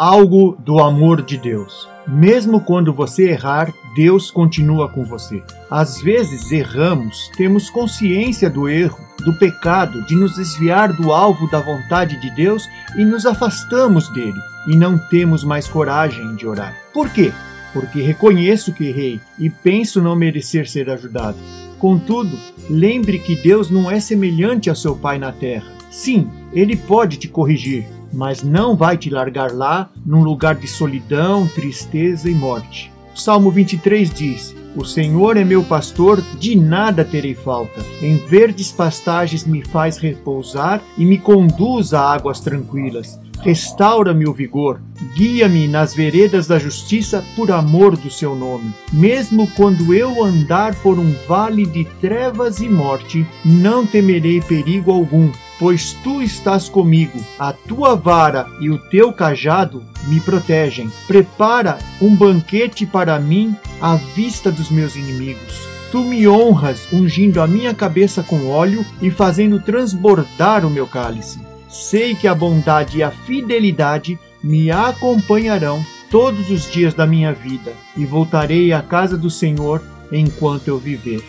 algo do amor de Deus. Mesmo quando você errar, Deus continua com você. Às vezes erramos, temos consciência do erro, do pecado, de nos desviar do alvo da vontade de Deus e nos afastamos dele, e não temos mais coragem de orar. Por quê? Porque reconheço que errei e penso não merecer ser ajudado. Contudo, lembre que Deus não é semelhante ao seu Pai na terra. Sim, ele pode te corrigir, mas não vai te largar lá num lugar de solidão, tristeza e morte. O Salmo 23 diz: O Senhor é meu pastor, de nada terei falta. Em verdes pastagens me faz repousar e me conduz a águas tranquilas. Restaura-me o vigor, guia-me nas veredas da justiça por amor do seu nome. Mesmo quando eu andar por um vale de trevas e morte, não temerei perigo algum pois tu estás comigo, a tua vara e o teu cajado me protegem. Prepara um banquete para mim à vista dos meus inimigos. Tu me honras ungindo a minha cabeça com óleo e fazendo transbordar o meu cálice. Sei que a bondade e a fidelidade me acompanharão todos os dias da minha vida e voltarei à casa do Senhor enquanto eu viver.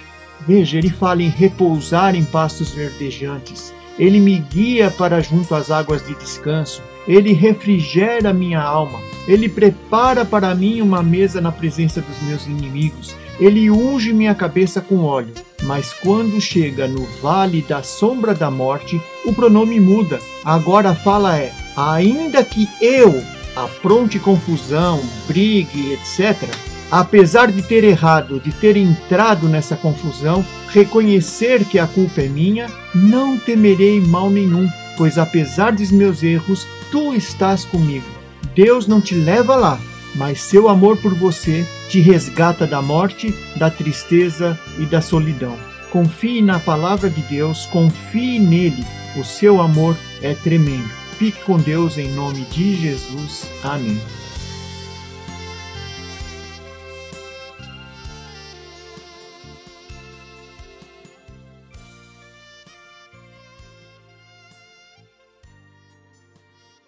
Veja, ele fala em repousar em pastos verdejantes ele me guia para junto às águas de descanso. Ele refrigera minha alma. Ele prepara para mim uma mesa na presença dos meus inimigos. Ele unge minha cabeça com óleo. Mas quando chega no vale da sombra da morte, o pronome muda. Agora a fala é: ainda que eu apronte confusão, brigue, etc., apesar de ter errado, de ter entrado nessa confusão, reconhecer que a culpa é minha, não temerei mal nenhum, pois apesar dos meus erros, tu estás comigo. Deus não te leva lá, mas seu amor por você te resgata da morte, da tristeza e da solidão. Confie na palavra de Deus, confie nele. O seu amor é tremendo. Fique com Deus em nome de Jesus. Amém.